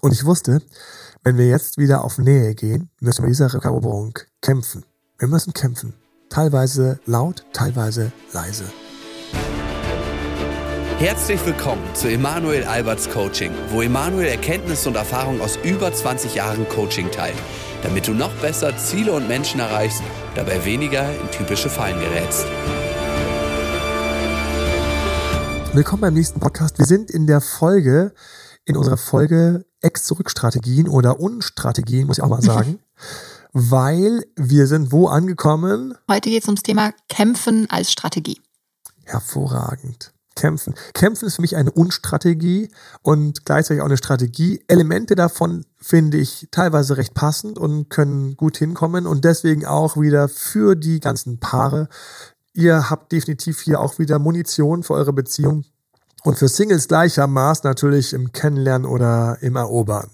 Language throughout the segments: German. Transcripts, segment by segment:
Und ich wusste, wenn wir jetzt wieder auf Nähe gehen, müssen wir dieser Eroberung kämpfen. Wir müssen kämpfen. Teilweise laut, teilweise leise. Herzlich willkommen zu Emanuel Alberts Coaching, wo Emanuel Erkenntnisse und Erfahrung aus über 20 Jahren Coaching teilt, damit du noch besser Ziele und Menschen erreichst, dabei weniger in typische Fallen gerätst. Willkommen beim nächsten Podcast. Wir sind in der Folge, in unserer Folge Ex-Zurück-Strategien oder Unstrategien, muss ich auch mal sagen. weil wir sind wo angekommen? Heute geht es ums Thema Kämpfen als Strategie. Hervorragend. Kämpfen. Kämpfen ist für mich eine Unstrategie und gleichzeitig auch eine Strategie. Elemente davon finde ich teilweise recht passend und können gut hinkommen und deswegen auch wieder für die ganzen Paare. Ihr habt definitiv hier auch wieder Munition für eure Beziehung und für Singles gleichermaßen natürlich im Kennenlernen oder im Erobern.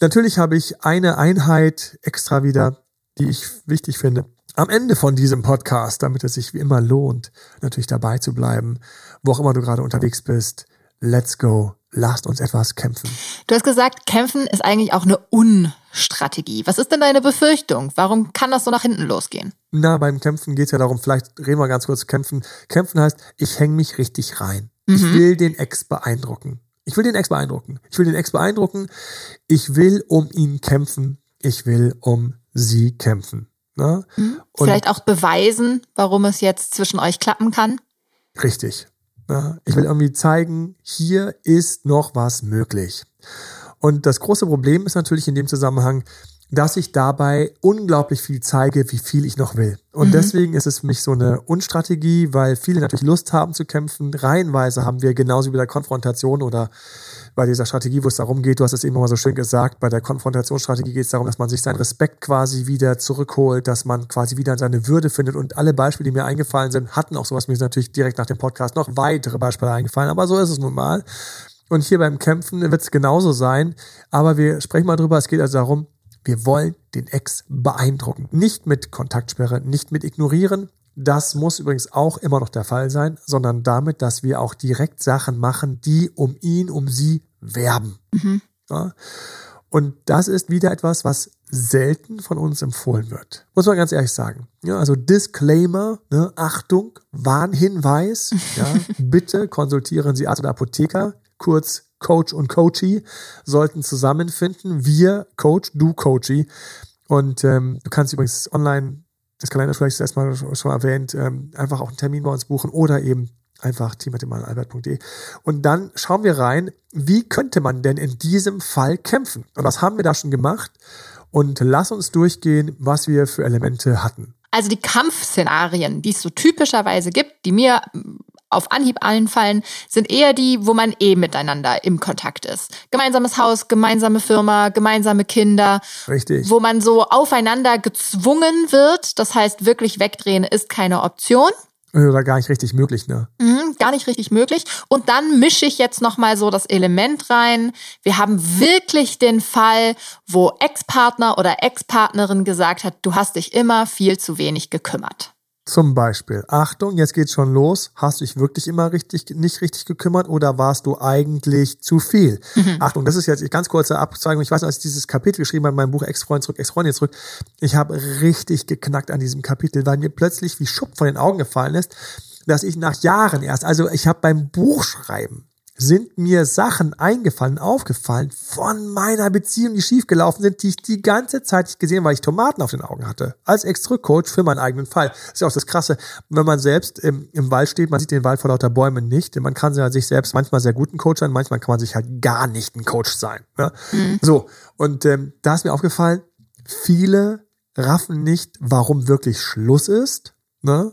Natürlich habe ich eine Einheit extra wieder, die ich wichtig finde am Ende von diesem Podcast, damit es sich wie immer lohnt, natürlich dabei zu bleiben, wo auch immer du gerade unterwegs bist. Let's go. Lasst uns etwas kämpfen. Du hast gesagt, kämpfen ist eigentlich auch eine Unstrategie. Was ist denn deine Befürchtung? Warum kann das so nach hinten losgehen? Na, beim Kämpfen geht es ja darum, vielleicht reden wir ganz kurz kämpfen. Kämpfen heißt, ich hänge mich richtig rein. Mhm. Ich will den Ex beeindrucken. Ich will den Ex beeindrucken. Ich will den Ex beeindrucken. Ich will um ihn kämpfen. Ich will um sie kämpfen. Ne? Mhm. Vielleicht auch beweisen, warum es jetzt zwischen euch klappen kann. Richtig. Ne? Ich will irgendwie zeigen, hier ist noch was möglich. Und das große Problem ist natürlich in dem Zusammenhang, dass ich dabei unglaublich viel zeige, wie viel ich noch will. Und mhm. deswegen ist es für mich so eine Unstrategie, weil viele natürlich Lust haben zu kämpfen. Reihenweise haben wir genauso wie der Konfrontation oder bei dieser Strategie, wo es darum geht, du hast es eben mal so schön gesagt, bei der Konfrontationsstrategie geht es darum, dass man sich seinen Respekt quasi wieder zurückholt, dass man quasi wieder seine Würde findet. Und alle Beispiele, die mir eingefallen sind, hatten auch sowas. Mir ist natürlich direkt nach dem Podcast noch weitere Beispiele eingefallen, aber so ist es nun mal. Und hier beim Kämpfen wird es genauso sein. Aber wir sprechen mal drüber. Es geht also darum, wir wollen den Ex beeindrucken. Nicht mit Kontaktsperre, nicht mit ignorieren, das muss übrigens auch immer noch der Fall sein, sondern damit, dass wir auch direkt Sachen machen, die um ihn, um sie werben. Mhm. Ja? Und das ist wieder etwas, was selten von uns empfohlen wird. Muss man ganz ehrlich sagen. Ja, also Disclaimer, ne, Achtung, Warnhinweis, ja, bitte konsultieren Sie Arzt oder Apotheker, kurz Coach und Coachy, sollten zusammenfinden. Wir, Coach, du Coachy. Und ähm, du kannst übrigens online das Kalender vielleicht erstmal schon erwähnt, ähm, einfach auch einen Termin bei uns buchen oder eben einfach team.albert.de. Und dann schauen wir rein, wie könnte man denn in diesem Fall kämpfen? Und was haben wir da schon gemacht? Und lass uns durchgehen, was wir für Elemente hatten. Also die Kampfszenarien, die es so typischerweise gibt, die mir auf Anhieb einfallen, sind eher die, wo man eh miteinander im Kontakt ist. Gemeinsames Haus, gemeinsame Firma, gemeinsame Kinder. Richtig. Wo man so aufeinander gezwungen wird. Das heißt, wirklich wegdrehen ist keine Option. Oder gar nicht richtig möglich, ne? Mhm, gar nicht richtig möglich. Und dann mische ich jetzt nochmal so das Element rein. Wir haben wirklich den Fall, wo Ex-Partner oder Ex-Partnerin gesagt hat, du hast dich immer viel zu wenig gekümmert. Zum Beispiel, Achtung, jetzt geht's schon los. Hast du dich wirklich immer richtig, nicht richtig gekümmert oder warst du eigentlich zu viel? Mhm. Achtung, das ist jetzt ganz kurze Abzweigung. Ich weiß, als ich dieses Kapitel geschrieben habe in meinem Buch Ex-Freund zurück, Ex-Freundin zurück, ich habe richtig geknackt an diesem Kapitel, weil mir plötzlich wie Schupp von den Augen gefallen ist, dass ich nach Jahren erst, also ich habe beim Buchschreiben sind mir Sachen eingefallen, aufgefallen von meiner Beziehung, die schiefgelaufen sind, die ich die ganze Zeit nicht gesehen, weil ich Tomaten auf den Augen hatte. Als Extra-Coach für meinen eigenen Fall. Das ist ja auch das Krasse, wenn man selbst im, im Wald steht, man sieht den Wald vor lauter Bäumen nicht. Man kann sich selbst manchmal sehr guten Coach sein, manchmal kann man sich halt gar nicht ein Coach sein. Ne? Mhm. So, und ähm, da ist mir aufgefallen, viele raffen nicht, warum wirklich Schluss ist. Ne?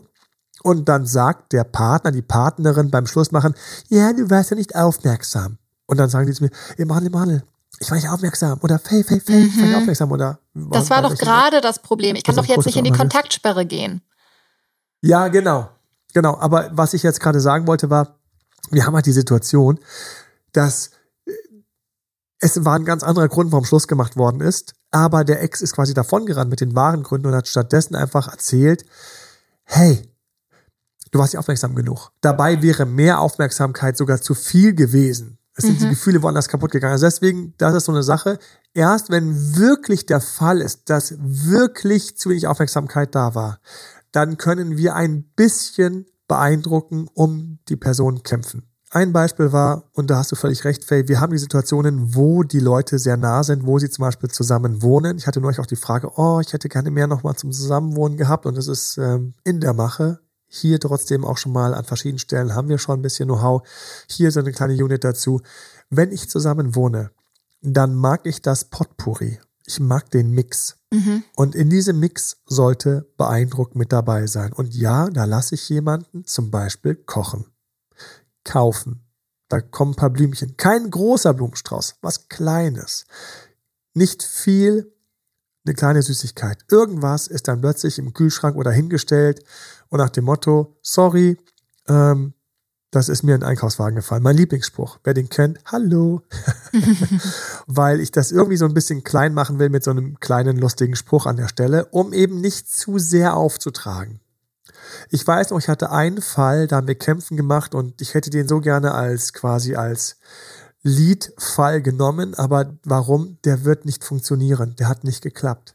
Und dann sagt der Partner, die Partnerin beim Schluss machen, ja, du warst ja nicht aufmerksam. Und dann sagen die zu mir, Emanuel, Emanuel, ich war nicht aufmerksam oder Faye, Faye, Faye, ich war nicht mhm. aufmerksam oder. Das war doch gerade das Problem. Ich kann doch jetzt nicht in die Kontaktsperre gehen. Ja, genau. Genau. Aber was ich jetzt gerade sagen wollte war, wir haben halt die Situation, dass äh, es war ein ganz anderer Grund, warum Schluss gemacht worden ist. Aber der Ex ist quasi davongerannt mit den wahren Gründen und hat stattdessen einfach erzählt, hey, du warst nicht aufmerksam genug. Dabei wäre mehr Aufmerksamkeit sogar zu viel gewesen. Es sind die Gefühle woanders kaputt gegangen. Also deswegen, das ist so eine Sache. Erst wenn wirklich der Fall ist, dass wirklich zu wenig Aufmerksamkeit da war, dann können wir ein bisschen beeindrucken, um die Person kämpfen. Ein Beispiel war, und da hast du völlig recht, Faye, wir haben die Situationen, wo die Leute sehr nah sind, wo sie zum Beispiel zusammen wohnen. Ich hatte neulich auch die Frage, oh, ich hätte gerne mehr nochmal zum Zusammenwohnen gehabt und das ist ähm, in der Mache. Hier trotzdem auch schon mal an verschiedenen Stellen haben wir schon ein bisschen Know-how. Hier so eine kleine Unit dazu. Wenn ich zusammen wohne, dann mag ich das Potpourri. Ich mag den Mix. Mhm. Und in diesem Mix sollte Beeindruck mit dabei sein. Und ja, da lasse ich jemanden zum Beispiel kochen. Kaufen. Da kommen ein paar Blümchen. Kein großer Blumenstrauß, was Kleines. Nicht viel, eine kleine Süßigkeit. Irgendwas ist dann plötzlich im Kühlschrank oder hingestellt und nach dem Motto, sorry, ähm, das ist mir in den Einkaufswagen gefallen. Mein Lieblingsspruch. Wer den kennt, hallo. Weil ich das irgendwie so ein bisschen klein machen will mit so einem kleinen lustigen Spruch an der Stelle, um eben nicht zu sehr aufzutragen. Ich weiß noch, ich hatte einen Fall, da haben wir Kämpfen gemacht und ich hätte den so gerne als quasi als Lead-Fall genommen, aber warum? Der wird nicht funktionieren. Der hat nicht geklappt.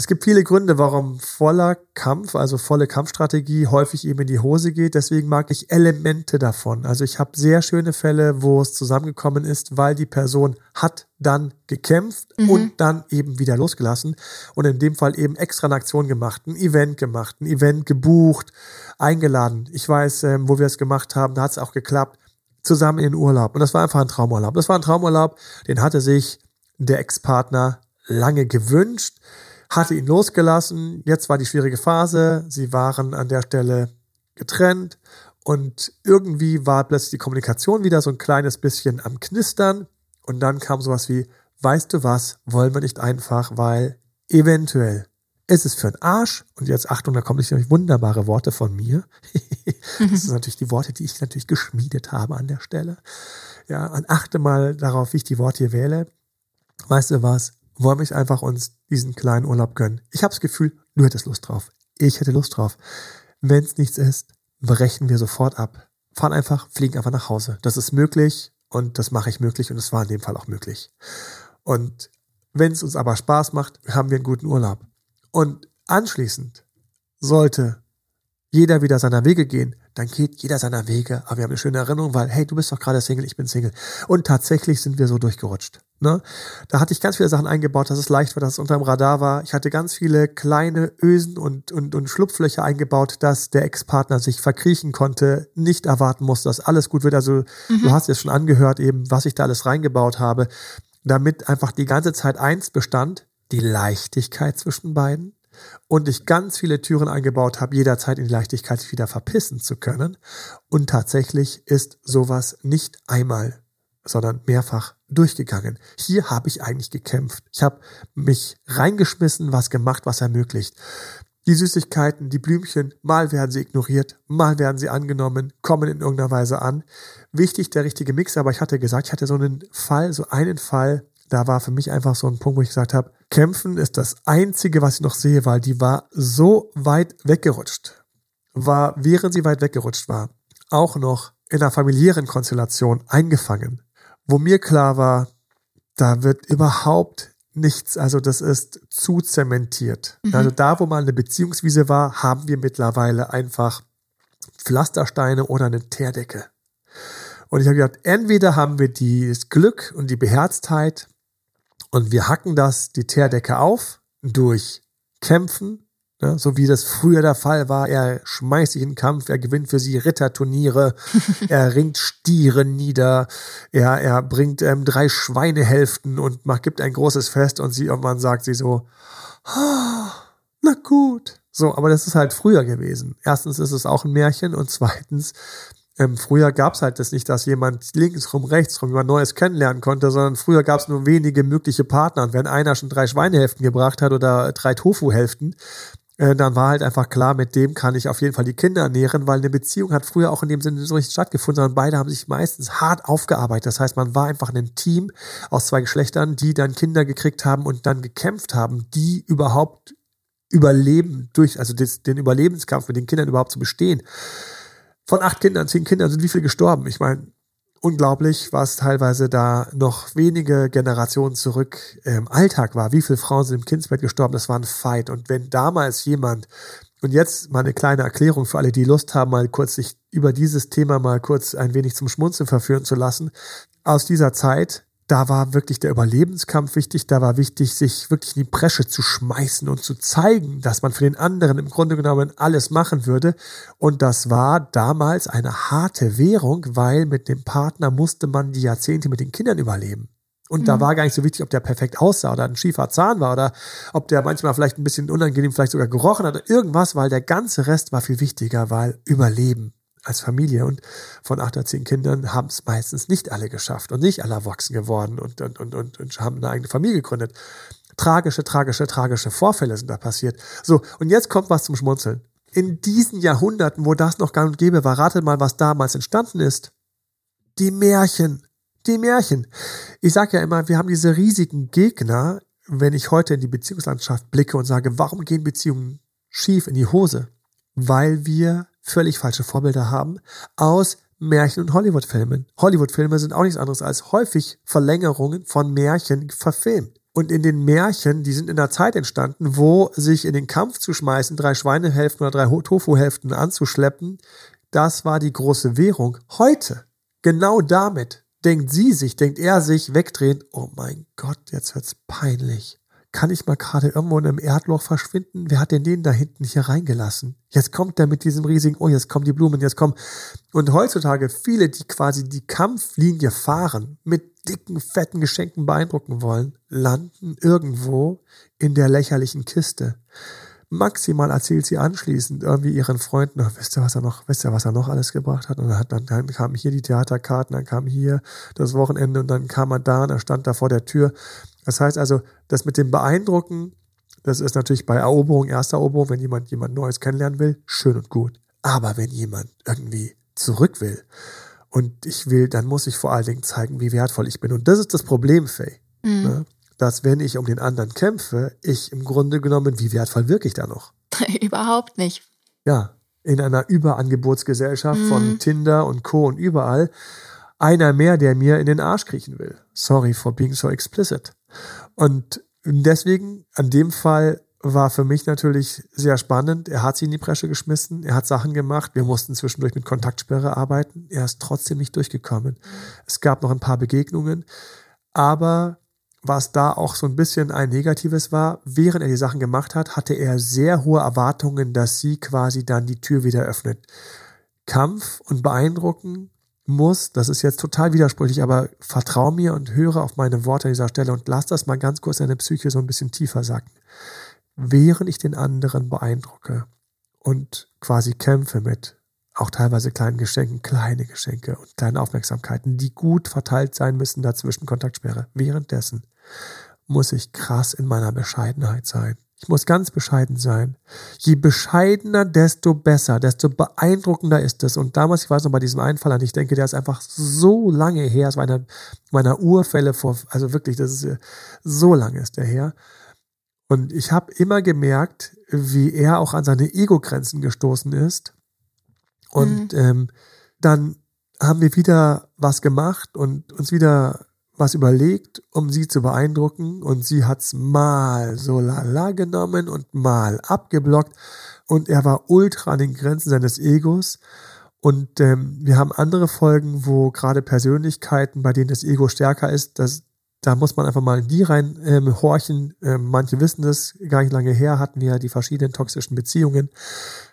Es gibt viele Gründe, warum voller Kampf, also volle Kampfstrategie häufig eben in die Hose geht. Deswegen mag ich Elemente davon. Also ich habe sehr schöne Fälle, wo es zusammengekommen ist, weil die Person hat dann gekämpft mhm. und dann eben wieder losgelassen und in dem Fall eben extra eine Aktion gemacht, ein Event gemacht, ein Event gebucht, eingeladen. Ich weiß, ähm, wo wir es gemacht haben, da hat es auch geklappt, zusammen in den Urlaub. Und das war einfach ein Traumurlaub. Das war ein Traumurlaub, den hatte sich der Ex-Partner lange gewünscht hatte ihn losgelassen. Jetzt war die schwierige Phase. Sie waren an der Stelle getrennt und irgendwie war plötzlich die Kommunikation wieder so ein kleines bisschen am Knistern. Und dann kam sowas wie, weißt du was, wollen wir nicht einfach, weil eventuell ist es für einen Arsch. Und jetzt Achtung, da kommen natürlich wunderbare Worte von mir. das sind natürlich die Worte, die ich natürlich geschmiedet habe an der Stelle. Ja, und achte mal darauf, wie ich die Worte hier wähle. Weißt du was? wollen wir einfach uns diesen kleinen Urlaub gönnen. Ich habe das Gefühl, du hättest Lust drauf. Ich hätte Lust drauf. Wenn es nichts ist, brechen wir sofort ab. Fahren einfach, fliegen einfach nach Hause. Das ist möglich und das mache ich möglich und es war in dem Fall auch möglich. Und wenn es uns aber Spaß macht, haben wir einen guten Urlaub. Und anschließend sollte jeder wieder seiner Wege gehen, dann geht jeder seiner Wege. Aber wir haben eine schöne Erinnerung, weil, hey, du bist doch gerade Single, ich bin Single. Und tatsächlich sind wir so durchgerutscht. Ne? Da hatte ich ganz viele Sachen eingebaut, dass es leicht war, dass es unterm Radar war. Ich hatte ganz viele kleine Ösen und, und, und Schlupflöcher eingebaut, dass der Ex-Partner sich verkriechen konnte, nicht erwarten musste, dass alles gut wird. Also mhm. du hast es schon angehört, eben, was ich da alles reingebaut habe, damit einfach die ganze Zeit eins bestand, die Leichtigkeit zwischen beiden und ich ganz viele Türen eingebaut habe, jederzeit in die Leichtigkeit sich wieder verpissen zu können. Und tatsächlich ist sowas nicht einmal, sondern mehrfach durchgegangen. Hier habe ich eigentlich gekämpft. Ich habe mich reingeschmissen, was gemacht, was ermöglicht. Die Süßigkeiten, die Blümchen, mal werden sie ignoriert, mal werden sie angenommen, kommen in irgendeiner Weise an. Wichtig der richtige Mix, aber ich hatte gesagt, ich hatte so einen Fall, so einen Fall, da war für mich einfach so ein Punkt, wo ich gesagt habe, Kämpfen ist das Einzige, was ich noch sehe, weil die war so weit weggerutscht. War, während sie weit weggerutscht war, auch noch in einer familiären Konstellation eingefangen, wo mir klar war, da wird überhaupt nichts, also das ist zu zementiert. Mhm. Also da, wo mal eine Beziehungswiese war, haben wir mittlerweile einfach Pflastersteine oder eine Teerdecke. Und ich habe gedacht, entweder haben wir das Glück und die Beherztheit, und wir hacken das, die Teerdecke auf, durch Kämpfen, ne, so wie das früher der Fall war. Er schmeißt sich in den Kampf, er gewinnt für sie Ritterturniere, er ringt Stiere nieder, er, er bringt ähm, drei Schweinehälften und macht, gibt ein großes Fest und sie irgendwann sagt sie so, oh, na gut. So, aber das ist halt früher gewesen. Erstens ist es auch ein Märchen und zweitens ähm, früher gab es halt das nicht, dass jemand links rum, rechts rum jemand Neues kennenlernen konnte, sondern früher gab es nur wenige mögliche Partner. Und wenn einer schon drei Schweinehälften gebracht hat oder drei Tofu-Hälften, äh, dann war halt einfach klar, mit dem kann ich auf jeden Fall die Kinder ernähren, weil eine Beziehung hat früher auch in dem Sinne so richtig stattgefunden, sondern beide haben sich meistens hart aufgearbeitet. Das heißt, man war einfach ein Team aus zwei Geschlechtern, die dann Kinder gekriegt haben und dann gekämpft haben, die überhaupt überleben durch, also das, den Überlebenskampf mit den Kindern überhaupt zu bestehen von acht Kindern, zehn Kindern sind wie viele gestorben? Ich meine, unglaublich, was teilweise da noch wenige Generationen zurück im Alltag war. Wie viele Frauen sind im Kindsbett gestorben? Das war ein Fight. Und wenn damals jemand und jetzt mal eine kleine Erklärung für alle, die Lust haben, mal kurz sich über dieses Thema mal kurz ein wenig zum Schmunzeln verführen zu lassen. Aus dieser Zeit da war wirklich der Überlebenskampf wichtig, da war wichtig, sich wirklich in die Bresche zu schmeißen und zu zeigen, dass man für den anderen im Grunde genommen alles machen würde. Und das war damals eine harte Währung, weil mit dem Partner musste man die Jahrzehnte mit den Kindern überleben. Und mhm. da war gar nicht so wichtig, ob der perfekt aussah oder ein schiefer Zahn war oder ob der manchmal vielleicht ein bisschen unangenehm vielleicht sogar gerochen hat oder irgendwas, weil der ganze Rest war viel wichtiger, weil Überleben als Familie. Und von acht oder zehn Kindern haben es meistens nicht alle geschafft und nicht alle erwachsen geworden und, und, und, und, und haben eine eigene Familie gegründet. Tragische, tragische, tragische Vorfälle sind da passiert. So, und jetzt kommt was zum Schmunzeln. In diesen Jahrhunderten, wo das noch gang und gäbe war, ratet mal, was damals entstanden ist. Die Märchen. Die Märchen. Ich sage ja immer, wir haben diese riesigen Gegner, wenn ich heute in die Beziehungslandschaft blicke und sage, warum gehen Beziehungen schief in die Hose? Weil wir völlig falsche Vorbilder haben aus Märchen- und Hollywood-Filmen. Hollywood-Filme sind auch nichts anderes als häufig Verlängerungen von Märchen verfilmt. Und in den Märchen, die sind in der Zeit entstanden, wo sich in den Kampf zu schmeißen, drei Schweinehälften oder drei Tofu-Hälften anzuschleppen, das war die große Währung. Heute, genau damit, denkt sie sich, denkt er sich, wegdrehen, oh mein Gott, jetzt wird's peinlich kann ich mal gerade irgendwo in einem Erdloch verschwinden? Wer hat denn den da hinten hier reingelassen? Jetzt kommt der mit diesem riesigen, oh, jetzt kommen die Blumen, jetzt kommen. Und heutzutage viele, die quasi die Kampflinie fahren, mit dicken, fetten Geschenken beeindrucken wollen, landen irgendwo in der lächerlichen Kiste. Maximal erzählt sie anschließend irgendwie ihren Freunden, oh, wisst ihr, was er noch, wisst ihr, was er noch alles gebracht hat? Und dann, dann, dann kamen hier die Theaterkarten, dann kam hier das Wochenende und dann kam er da und er stand da vor der Tür das heißt also, das mit dem Beeindrucken, das ist natürlich bei Eroberung, erster Eroberung, wenn jemand jemand Neues kennenlernen will, schön und gut. Aber wenn jemand irgendwie zurück will und ich will, dann muss ich vor allen Dingen zeigen, wie wertvoll ich bin. Und das ist das Problem, Faye. Mhm. Ne? Dass wenn ich um den anderen kämpfe, ich im Grunde genommen, wie wertvoll wirke ich da noch? Überhaupt nicht. Ja, in einer Überangebotsgesellschaft mhm. von Tinder und Co. und überall einer mehr, der mir in den Arsch kriechen will. Sorry for being so explicit. Und deswegen, an dem Fall war für mich natürlich sehr spannend. Er hat sie in die Bresche geschmissen, er hat Sachen gemacht. Wir mussten zwischendurch mit Kontaktsperre arbeiten. Er ist trotzdem nicht durchgekommen. Es gab noch ein paar Begegnungen, aber was da auch so ein bisschen ein Negatives war, während er die Sachen gemacht hat, hatte er sehr hohe Erwartungen, dass sie quasi dann die Tür wieder öffnet. Kampf und beeindrucken muss, das ist jetzt total widersprüchlich, aber vertrau mir und höre auf meine Worte an dieser Stelle und lass das mal ganz kurz in deine Psyche so ein bisschen tiefer sacken. Während ich den anderen beeindrucke und quasi kämpfe mit auch teilweise kleinen Geschenken, kleine Geschenke und kleine Aufmerksamkeiten, die gut verteilt sein müssen dazwischen Kontaktsperre. Währenddessen muss ich krass in meiner Bescheidenheit sein. Ich muss ganz bescheiden sein. Je bescheidener, desto besser, desto beeindruckender ist es. Und damals, ich weiß noch bei diesem Einfall an, ich denke, der ist einfach so lange her. Es war einer meiner Urfälle vor, also wirklich, das ist so lange ist der her. Und ich habe immer gemerkt, wie er auch an seine Ego-Grenzen gestoßen ist. Und mhm. ähm, dann haben wir wieder was gemacht und uns wieder was überlegt, um sie zu beeindrucken und sie hat's mal so lala genommen und mal abgeblockt und er war ultra an den Grenzen seines Egos und ähm, wir haben andere Folgen, wo gerade Persönlichkeiten, bei denen das Ego stärker ist, das, da muss man einfach mal in die rein ähm, horchen. Ähm, manche wissen das, gar nicht lange her hatten wir ja die verschiedenen toxischen Beziehungen.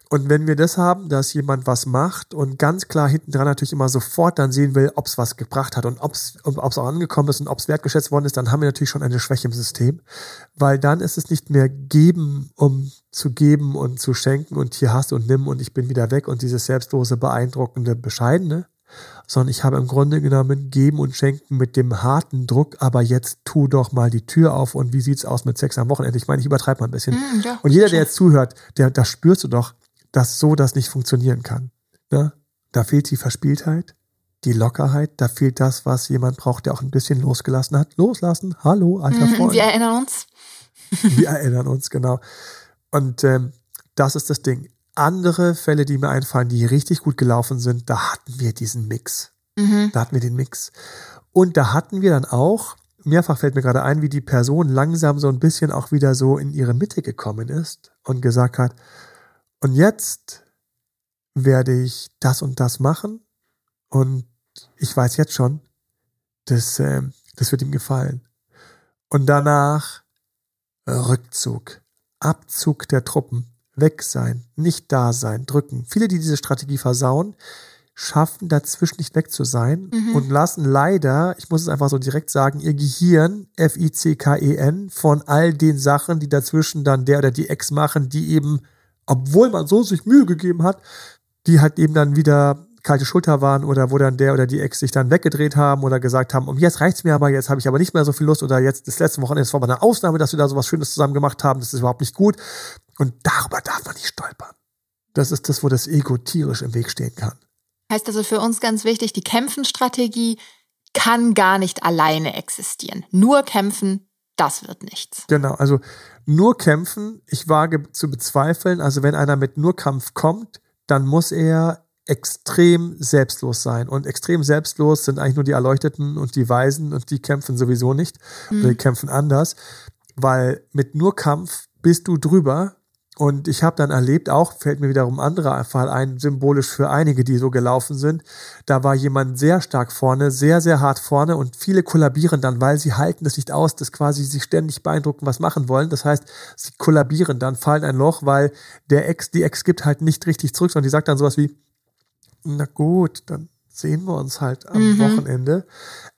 Und wenn wir das haben, dass jemand was macht und ganz klar hinten dran natürlich immer sofort dann sehen will, ob es was gebracht hat und ob es auch angekommen ist und ob es wertgeschätzt worden ist, dann haben wir natürlich schon eine Schwäche im System, weil dann ist es nicht mehr geben, um zu geben und zu schenken und hier hast du und nimm und ich bin wieder weg und dieses selbstlose, beeindruckende, bescheidene, sondern ich habe im Grunde genommen geben und schenken mit dem harten Druck, aber jetzt tu doch mal die Tür auf und wie sieht's aus mit Sex am Wochenende? Ich meine, ich übertreibe mal ein bisschen. Mm, ja, und jeder, der jetzt zuhört, der, da spürst du doch, dass so das nicht funktionieren kann. Ne? Da fehlt die Verspieltheit, die Lockerheit, da fehlt das, was jemand braucht, der auch ein bisschen losgelassen hat. Loslassen, hallo, alter mhm, Freund. Wir erinnern uns. Wir erinnern uns, genau. Und ähm, das ist das Ding. Andere Fälle, die mir einfallen, die richtig gut gelaufen sind, da hatten wir diesen Mix. Mhm. Da hatten wir den Mix. Und da hatten wir dann auch, mehrfach fällt mir gerade ein, wie die Person langsam so ein bisschen auch wieder so in ihre Mitte gekommen ist und gesagt hat, und jetzt werde ich das und das machen und ich weiß jetzt schon, das, äh, das wird ihm gefallen. Und danach Rückzug, Abzug der Truppen, weg sein, nicht da sein, drücken. Viele, die diese Strategie versauen, schaffen dazwischen nicht weg zu sein Mhm. und lassen leider, ich muss es einfach so direkt sagen, ihr Gehirn, F-I-C-K-E-N, von all den Sachen, die dazwischen dann der oder die Ex machen, die eben, obwohl man so sich Mühe gegeben hat, die halt eben dann wieder kalte Schulter waren oder wo dann der oder die Ex sich dann weggedreht haben oder gesagt haben, und jetzt reicht's mir aber, jetzt habe ich aber nicht mehr so viel Lust oder jetzt das letzte Wochenende, war mal eine Ausnahme, dass wir da so was Schönes zusammen gemacht haben, das ist überhaupt nicht gut. Und darüber darf man nicht stolpern. Das ist das, wo das Ego tierisch im Weg stehen kann. Heißt also für uns ganz wichtig, die Kämpfenstrategie kann gar nicht alleine existieren. Nur kämpfen, das wird nichts. Genau, also nur kämpfen, ich wage zu bezweifeln, also wenn einer mit nur Kampf kommt, dann muss er extrem selbstlos sein. Und extrem selbstlos sind eigentlich nur die Erleuchteten und die Weisen und die kämpfen sowieso nicht. Oder die kämpfen anders. Weil mit nur Kampf bist du drüber. Und ich habe dann erlebt, auch fällt mir wiederum anderer Fall ein, symbolisch für einige, die so gelaufen sind. Da war jemand sehr stark vorne, sehr, sehr hart vorne und viele kollabieren dann, weil sie halten es nicht aus, dass quasi sie ständig beeindrucken, was machen wollen. Das heißt, sie kollabieren dann, fallen ein Loch, weil der Ex, die Ex gibt halt nicht richtig zurück, sondern die sagt dann sowas wie, na gut, dann sehen wir uns halt am Mhm. Wochenende.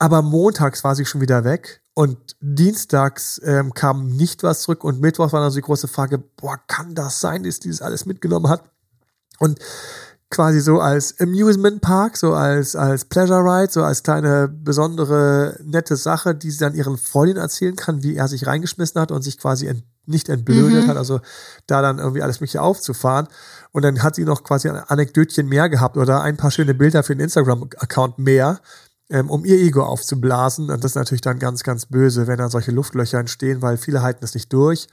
Aber montags war sie schon wieder weg und dienstags ähm, kam nicht was zurück und mittwochs war dann so die große Frage, boah, kann das sein, dass die das alles mitgenommen hat? Und quasi so als Amusement Park, so als, als Pleasure Ride, so als kleine besondere nette Sache, die sie dann ihren Freundinnen erzählen kann, wie er sich reingeschmissen hat und sich quasi ent, nicht entblödet Mhm. hat, also da dann irgendwie alles mögliche aufzufahren. Und dann hat sie noch quasi ein Anekdötchen mehr gehabt oder ein paar schöne Bilder für den Instagram-Account mehr, ähm, um ihr Ego aufzublasen. Und das ist natürlich dann ganz, ganz böse, wenn dann solche Luftlöcher entstehen, weil viele halten es nicht durch.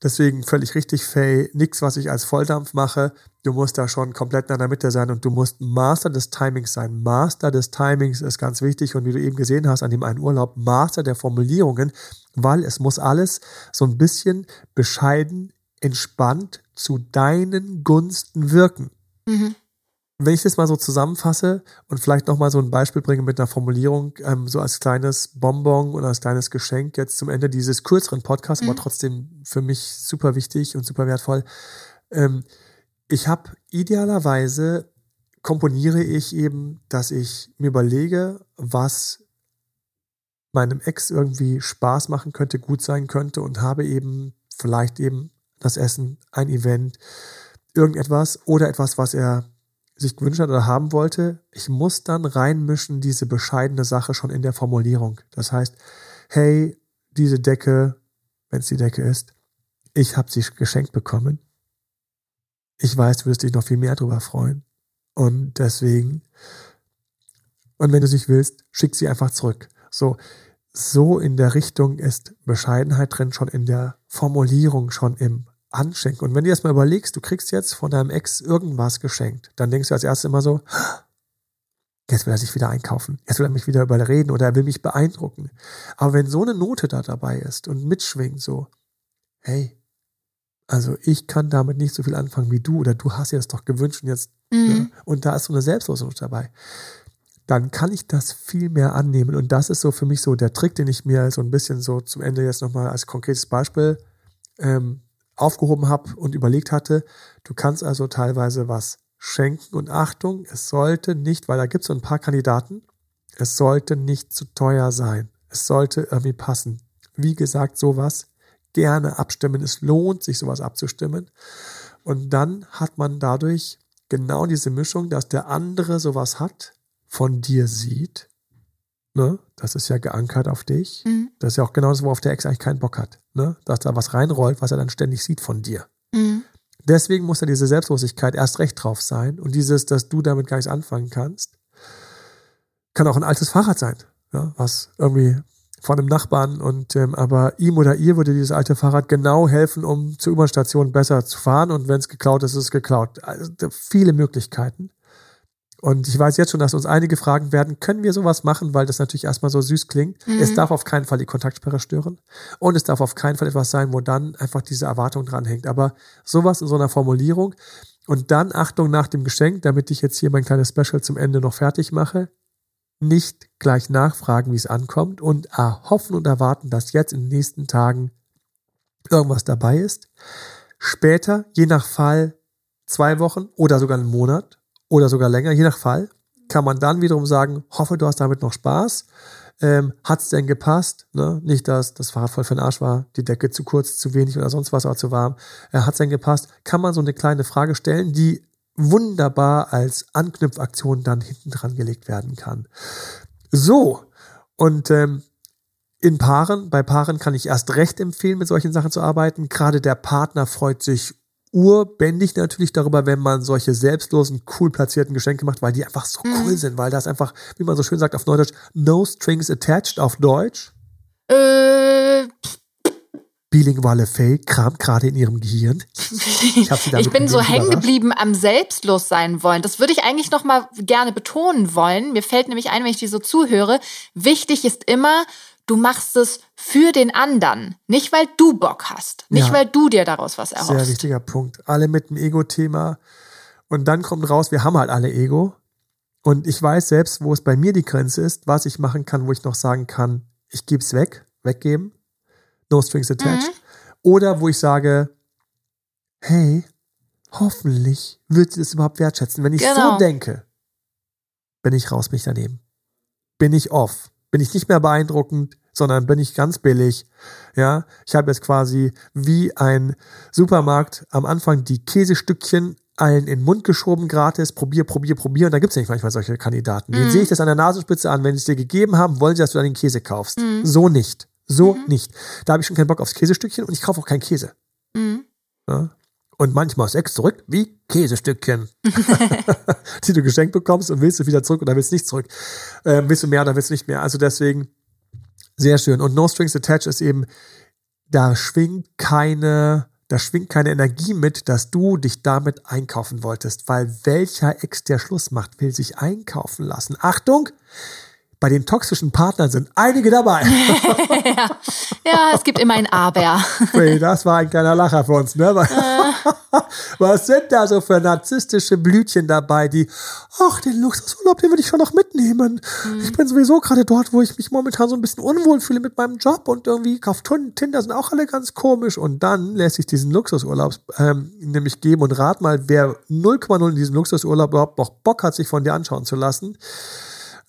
Deswegen völlig richtig, Faye. Nix, was ich als Volldampf mache. Du musst da schon komplett in der Mitte sein und du musst Master des Timings sein. Master des Timings ist ganz wichtig und wie du eben gesehen hast an dem einen Urlaub, Master der Formulierungen, weil es muss alles so ein bisschen bescheiden, entspannt zu deinen Gunsten wirken. Mhm. Wenn ich das mal so zusammenfasse und vielleicht nochmal so ein Beispiel bringe mit einer Formulierung, ähm, so als kleines Bonbon oder als kleines Geschenk jetzt zum Ende dieses kürzeren Podcasts, aber trotzdem für mich super wichtig und super wertvoll. Ähm, ich habe idealerweise komponiere ich eben, dass ich mir überlege, was meinem Ex irgendwie Spaß machen könnte, gut sein könnte und habe eben vielleicht eben das Essen, ein Event, irgendetwas oder etwas, was er sich gewünscht hat oder haben wollte. Ich muss dann reinmischen diese bescheidene Sache schon in der Formulierung. Das heißt, hey, diese Decke, wenn es die Decke ist, ich habe sie geschenkt bekommen. Ich weiß, du wirst dich noch viel mehr darüber freuen. Und deswegen, und wenn du sie willst, schick sie einfach zurück. So, so in der Richtung ist Bescheidenheit drin, schon in der Formulierung, schon im Anschenken. Und wenn du erst mal überlegst, du kriegst jetzt von deinem Ex irgendwas geschenkt, dann denkst du als erstes immer so, jetzt will er sich wieder einkaufen, jetzt will er mich wieder überreden oder er will mich beeindrucken. Aber wenn so eine Note da dabei ist und mitschwingt so, hey, also ich kann damit nicht so viel anfangen wie du oder du hast dir das doch gewünscht und jetzt, Mhm. ne? und da ist so eine Selbstlosigkeit dabei dann kann ich das viel mehr annehmen. Und das ist so für mich so der Trick, den ich mir so ein bisschen so zum Ende jetzt nochmal als konkretes Beispiel ähm, aufgehoben habe und überlegt hatte. Du kannst also teilweise was schenken und Achtung, es sollte nicht, weil da gibt es so ein paar Kandidaten, es sollte nicht zu teuer sein. Es sollte irgendwie passen. Wie gesagt, sowas gerne abstimmen. Es lohnt sich, sowas abzustimmen. Und dann hat man dadurch genau diese Mischung, dass der andere sowas hat, von dir sieht. Ne? Das ist ja geankert auf dich. Mhm. Das ist ja auch genau das, worauf der Ex eigentlich keinen Bock hat. Ne? Dass da was reinrollt, was er dann ständig sieht von dir. Mhm. Deswegen muss da diese Selbstlosigkeit erst recht drauf sein. Und dieses, dass du damit gar nichts anfangen kannst, kann auch ein altes Fahrrad sein, ja? was irgendwie von einem Nachbarn und ähm, aber ihm oder ihr würde dieses alte Fahrrad genau helfen, um zur U-Bahn-Station besser zu fahren und wenn es geklaut ist, ist es geklaut. Also viele Möglichkeiten. Und ich weiß jetzt schon, dass uns einige fragen werden, können wir sowas machen, weil das natürlich erstmal so süß klingt. Mhm. Es darf auf keinen Fall die Kontaktsperre stören. Und es darf auf keinen Fall etwas sein, wo dann einfach diese Erwartung dranhängt. Aber sowas in so einer Formulierung. Und dann Achtung nach dem Geschenk, damit ich jetzt hier mein kleines Special zum Ende noch fertig mache. Nicht gleich nachfragen, wie es ankommt und erhoffen und erwarten, dass jetzt in den nächsten Tagen irgendwas dabei ist. Später, je nach Fall, zwei Wochen oder sogar einen Monat oder sogar länger, je nach Fall, kann man dann wiederum sagen, hoffe, du hast damit noch Spaß. Ähm, Hat es denn gepasst? Ne? Nicht, dass das Fahrrad voll für den Arsch war, die Decke zu kurz, zu wenig oder sonst was, aber zu warm. Äh, Hat es denn gepasst? Kann man so eine kleine Frage stellen, die wunderbar als Anknüpfaktion dann hinten dran gelegt werden kann. So, und ähm, in Paaren, bei Paaren kann ich erst recht empfehlen, mit solchen Sachen zu arbeiten. Gerade der Partner freut sich urbändig natürlich darüber, wenn man solche selbstlosen, cool platzierten Geschenke macht, weil die einfach so mhm. cool sind, weil das einfach, wie man so schön sagt auf Neudeutsch, no strings attached auf Deutsch. Äh. Bilinguale Faye kramt gerade in ihrem Gehirn. Ich, ich bin so hängen geblieben am selbstlos sein wollen. Das würde ich eigentlich noch mal gerne betonen wollen. Mir fällt nämlich ein, wenn ich die so zuhöre, wichtig ist immer, Du machst es für den anderen, nicht weil du Bock hast, nicht ja. weil du dir daraus was erhoffst. Sehr wichtiger Punkt. Alle mit dem Ego-Thema. Und dann kommt raus, wir haben halt alle Ego. Und ich weiß selbst, wo es bei mir die Grenze ist, was ich machen kann, wo ich noch sagen kann, ich gebe es weg, weggeben, no strings attached. Mhm. Oder wo ich sage, hey, hoffentlich wird sie das überhaupt wertschätzen. Wenn ich genau. so denke, bin ich raus, mich daneben. Bin ich off bin ich nicht mehr beeindruckend, sondern bin ich ganz billig. Ja, ich habe jetzt quasi wie ein Supermarkt am Anfang die Käsestückchen allen in den Mund geschoben, gratis, probier, probier, probier. Und da gibt es nicht manchmal solche Kandidaten. Den mm. sehe ich das an der Nasenspitze an. Wenn sie es dir gegeben haben, wollen sie, dass du dann den Käse kaufst. Mm. So nicht. So mm. nicht. Da habe ich schon keinen Bock aufs Käsestückchen und ich kaufe auch keinen Käse. Mhm. Ja? Und manchmal ist Ex zurück wie Käsestückchen, die du geschenkt bekommst und willst du wieder zurück oder willst nicht zurück. Ähm, willst du mehr oder willst du nicht mehr. Also deswegen sehr schön. Und No Strings Attached ist eben, da schwingt keine, da schwingt keine Energie mit, dass du dich damit einkaufen wolltest, weil welcher Ex, der Schluss macht, will sich einkaufen lassen. Achtung! Bei den toxischen Partnern sind einige dabei. ja. ja, es gibt immer ein Aber. Hey, das war ein kleiner Lacher für uns, ne? Äh. Was sind da so für narzisstische Blütchen dabei, die, ach, den Luxusurlaub, den würde ich schon noch mitnehmen. Mhm. Ich bin sowieso gerade dort, wo ich mich momentan so ein bisschen unwohl fühle mit meinem Job und irgendwie auf Tinder sind auch alle ganz komisch. Und dann lässt sich diesen Luxusurlaub ähm, nämlich geben und rat mal, wer 0,0 in diesem Luxusurlaub überhaupt noch Bock hat, sich von dir anschauen zu lassen.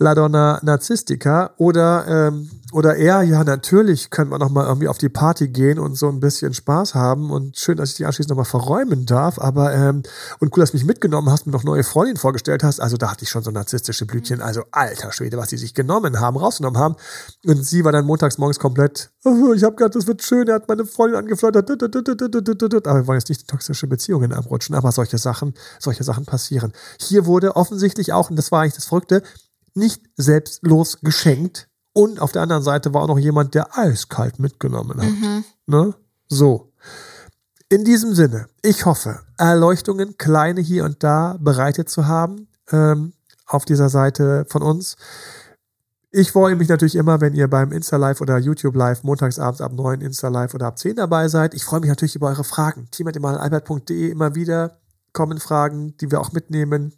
La Donna Narzisstica oder ähm, oder eher ja natürlich könnte man noch mal irgendwie auf die Party gehen und so ein bisschen Spaß haben und schön, dass ich die anschließend noch mal verräumen darf, aber ähm, und cool, dass du mich mitgenommen hast, mir noch neue Freundinnen vorgestellt hast, also da hatte ich schon so narzisstische Blütchen, also alter Schwede, was die sich genommen haben, rausgenommen haben. Und sie war dann montags morgens komplett, oh, ich habe gerade, das wird schön, er hat meine Freundin angeflattert, aber wir wollen jetzt nicht toxische Beziehungen abrutschen, aber solche Sachen, solche Sachen passieren. Hier wurde offensichtlich auch, und das war eigentlich das Verrückte, nicht selbstlos geschenkt. Und auf der anderen Seite war auch noch jemand, der eiskalt mitgenommen hat. Mhm. Ne? So. In diesem Sinne, ich hoffe, Erleuchtungen, kleine hier und da bereitet zu haben ähm, auf dieser Seite von uns. Ich freue mich natürlich immer, wenn ihr beim Insta Live oder YouTube Live montagsabends ab 9 Insta Live oder ab 10 dabei seid. Ich freue mich natürlich über eure Fragen. team.albert.de immer wieder kommen Fragen, die wir auch mitnehmen.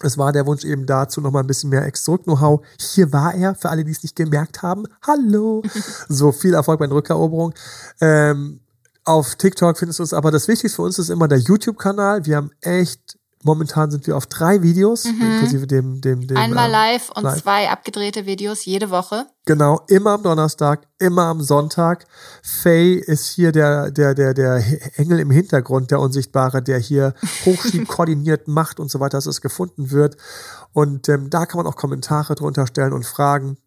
Es war der Wunsch eben dazu nochmal ein bisschen mehr Ex-Zurück-Know-how. Hier war er, für alle, die es nicht gemerkt haben. Hallo! so viel Erfolg bei der Rückeroberung. Ähm, auf TikTok findest du es aber das Wichtigste für uns ist immer der YouTube-Kanal. Wir haben echt Momentan sind wir auf drei Videos, mhm. inklusive dem, dem, dem. Einmal ähm, live und live. zwei abgedrehte Videos jede Woche. Genau, immer am Donnerstag, immer am Sonntag. Faye ist hier der, der, der, der Engel im Hintergrund, der Unsichtbare, der hier hochschiebt, koordiniert macht und so weiter, dass es gefunden wird. Und ähm, da kann man auch Kommentare drunter stellen und Fragen.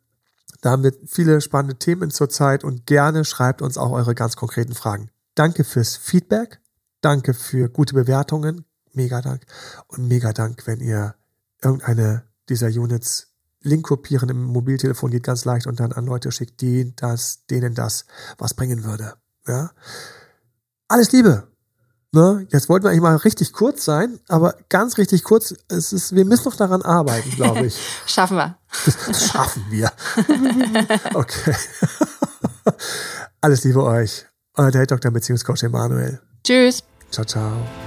Da haben wir viele spannende Themen zurzeit und gerne schreibt uns auch eure ganz konkreten Fragen. Danke fürs Feedback. Danke für gute Bewertungen mega Dank. Und mega Dank, wenn ihr irgendeine dieser Units Link kopieren im Mobiltelefon geht ganz leicht und dann an Leute schickt, die das, denen das was bringen würde. Ja. Alles Liebe. Ne? Jetzt wollten wir eigentlich mal richtig kurz sein, aber ganz richtig kurz. Es ist, wir müssen noch daran arbeiten, glaube ich. Schaffen wir. Das, das schaffen wir. okay. Alles Liebe euch. Euer Date Dr. Beziehungscoach Emanuel. Tschüss. Ciao, ciao.